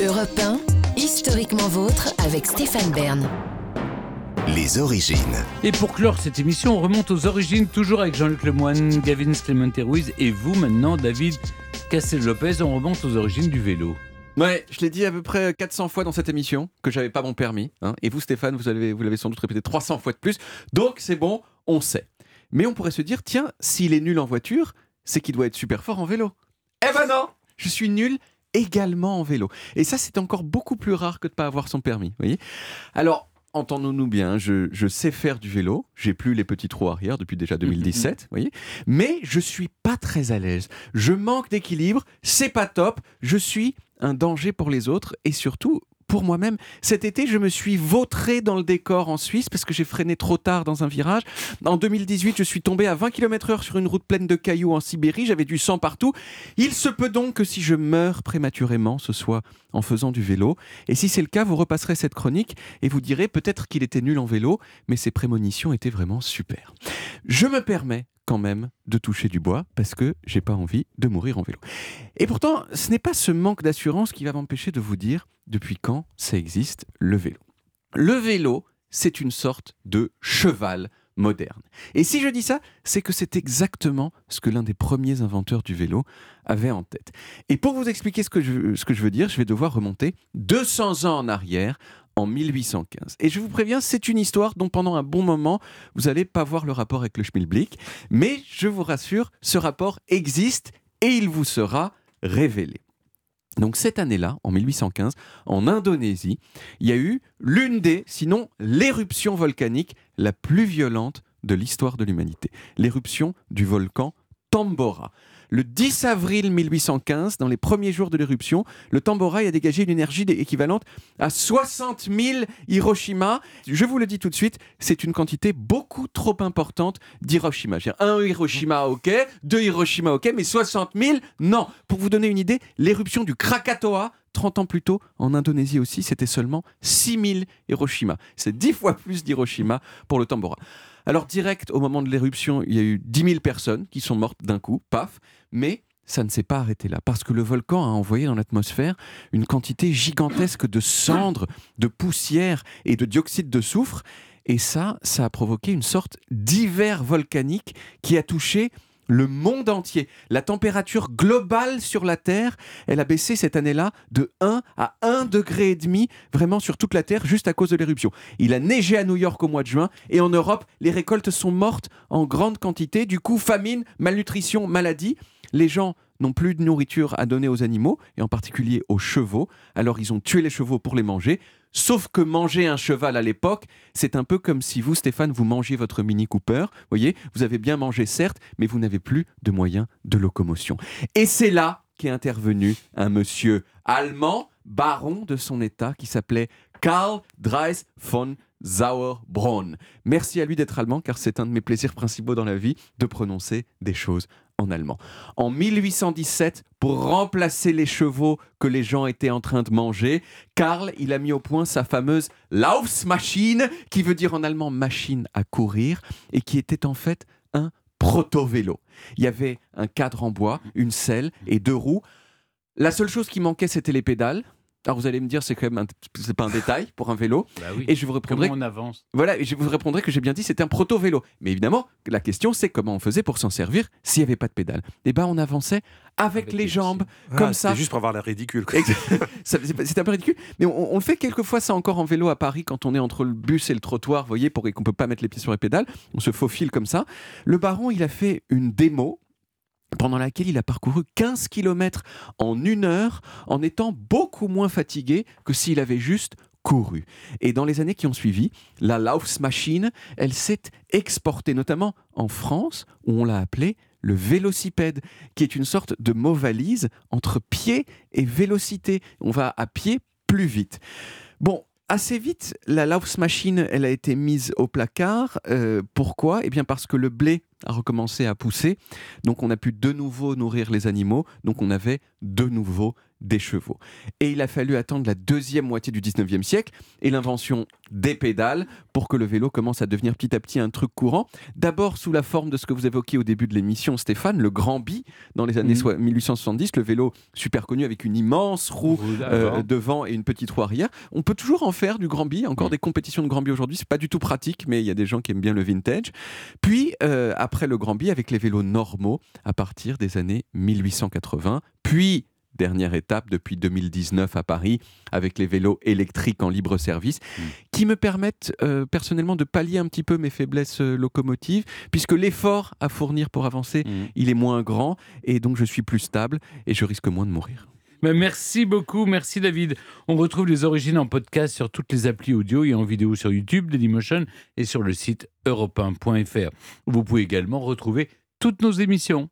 Europe 1, historiquement vôtre avec Stéphane Bern. Les origines. Et pour clore cette émission, on remonte aux origines, toujours avec Jean-Luc Lemoyne, Gavin Clément Ruiz et vous maintenant, David Castel-Lopez. On remonte aux origines du vélo. Ouais, je l'ai dit à peu près 400 fois dans cette émission que j'avais pas mon permis. hein. Et vous, Stéphane, vous l'avez vous l'avez sans doute répété 300 fois de plus. Donc c'est bon, on sait. Mais on pourrait se dire, tiens, s'il est nul en voiture, c'est qu'il doit être super fort en vélo. Eh ben non Je suis nul également en vélo. Et ça, c'est encore beaucoup plus rare que de pas avoir son permis. voyez Alors, entendons-nous bien, je, je sais faire du vélo. J'ai plus les petits trous arrière depuis déjà 2017, vous voyez. Mais je suis pas très à l'aise. Je manque d'équilibre. C'est pas top. Je suis un danger pour les autres et surtout pour moi-même. Cet été, je me suis vautré dans le décor en Suisse parce que j'ai freiné trop tard dans un virage. En 2018, je suis tombé à 20 km/h sur une route pleine de cailloux en Sibérie. J'avais du sang partout. Il se peut donc que si je meurs prématurément, ce soit en faisant du vélo. Et si c'est le cas, vous repasserez cette chronique et vous direz peut-être qu'il était nul en vélo, mais ses prémonitions étaient vraiment super. Je me permets quand même de toucher du bois parce que j'ai pas envie de mourir en vélo. Et pourtant, ce n'est pas ce manque d'assurance qui va m'empêcher de vous dire depuis quand ça existe le vélo. Le vélo, c'est une sorte de cheval moderne. Et si je dis ça, c'est que c'est exactement ce que l'un des premiers inventeurs du vélo avait en tête. Et pour vous expliquer ce que je, ce que je veux dire, je vais devoir remonter 200 ans en arrière, en 1815. Et je vous préviens, c'est une histoire dont pendant un bon moment, vous n'allez pas voir le rapport avec le schmilblick, mais je vous rassure, ce rapport existe et il vous sera révélé. Donc cette année-là, en 1815, en Indonésie, il y a eu l'une des, sinon l'éruption volcanique la plus violente de l'histoire de l'humanité. L'éruption du volcan Tambora. Le 10 avril 1815, dans les premiers jours de l'éruption, le Tambora a dégagé une énergie équivalente à 60 000 Hiroshima. Je vous le dis tout de suite, c'est une quantité beaucoup trop importante d'Hiroshima. Un Hiroshima, ok, deux Hiroshima, ok, mais 60 000, non. Pour vous donner une idée, l'éruption du Krakatoa, 30 ans plus tôt, en Indonésie aussi, c'était seulement 6 000 Hiroshima. C'est 10 fois plus d'Hiroshima pour le Tambora. Alors direct, au moment de l'éruption, il y a eu 10 000 personnes qui sont mortes d'un coup, paf, mais ça ne s'est pas arrêté là, parce que le volcan a envoyé dans l'atmosphère une quantité gigantesque de cendres, de poussière et de dioxyde de soufre, et ça, ça a provoqué une sorte d'hiver volcanique qui a touché le monde entier. La température globale sur la Terre, elle a baissé cette année-là de 1 à 1 degré et demi, vraiment sur toute la Terre, juste à cause de l'éruption. Il a neigé à New York au mois de juin, et en Europe, les récoltes sont mortes en grande quantité. Du coup, famine, malnutrition, maladie. Les gens n'ont plus de nourriture à donner aux animaux, et en particulier aux chevaux. Alors ils ont tué les chevaux pour les manger. Sauf que manger un cheval à l'époque, c'est un peu comme si vous, Stéphane, vous mangiez votre Mini Cooper. Vous voyez, vous avez bien mangé, certes, mais vous n'avez plus de moyens de locomotion. Et c'est là qu'est intervenu un monsieur allemand, baron de son état, qui s'appelait Karl Dreis von Sauerbrunn. Merci à lui d'être allemand, car c'est un de mes plaisirs principaux dans la vie, de prononcer des choses en allemand. En 1817, pour remplacer les chevaux que les gens étaient en train de manger, Karl, il a mis au point sa fameuse Laufsmaschine, qui veut dire en allemand machine à courir, et qui était en fait un proto-vélo. Il y avait un cadre en bois, une selle et deux roues. La seule chose qui manquait, c'était les pédales. Alors vous allez me dire, c'est quand même un- c'est pas un détail pour un vélo. Bah oui. Et je vous répondrai Comment on avance voilà, et je vous répondrai que j'ai bien dit c'était un proto-vélo. Mais évidemment, la question c'est comment on faisait pour s'en servir s'il n'y avait pas de pédale. Eh ben on avançait avec, Avec les les jambes, Ah, comme c'était ça. juste pour avoir l'air ridicule. c'est C'est un peu ridicule, mais on, on le fait quelquefois ça encore en vélo à Paris quand on est entre le bus et le trottoir, vous voyez, pour et qu'on peut pas mettre les pieds sur les pédales. On se faufile comme ça. Le baron, il a fait une démo pendant laquelle il a parcouru 15 km en une heure en étant beaucoup moins fatigué que s'il avait juste couru. Et dans les années qui ont suivi, la Laufsmaschine, elle s'est exportée notamment en France où on l'a appelée le vélocipède, qui est une sorte de mot valise entre pied et vélocité. On va à pied plus vite. Bon, assez vite, la Laufsmaschine, elle a été mise au placard. Euh, pourquoi? Eh bien parce que le blé a recommencé à pousser, donc on a pu de nouveau nourrir les animaux, donc on avait de nouveau des chevaux. Et il a fallu attendre la deuxième moitié du 19e siècle et l'invention des pédales pour que le vélo commence à devenir petit à petit un truc courant. D'abord sous la forme de ce que vous évoquiez au début de l'émission, Stéphane, le Grand Bi, dans les années Mhm. soi- 1870, le vélo super connu avec une immense roue euh, devant et une petite roue arrière. On peut toujours en faire du Grand Bi, encore Mm. des compétitions de Grand Bi aujourd'hui, c'est pas du tout pratique, mais il y a des gens qui aiment bien le vintage. Puis euh, après le Grand Bi, avec les vélos normaux à partir des années 1880, puis dernière étape depuis 2019 à Paris avec les vélos électriques en libre service Mm. qui me permettent euh, personnellement de pallier un petit peu mes faiblesses euh, locomotives puisque l'effort à fournir pour avancer Mhm. il est moins grand et donc je suis plus stable et je risque moins de mourir. Ben, merci beaucoup, merci David. On retrouve les origines en podcast sur toutes les applis audio et en vidéo sur YouTube, Dailymotion et sur le site europe1.fr. Vous pouvez également retrouver toutes nos émissions.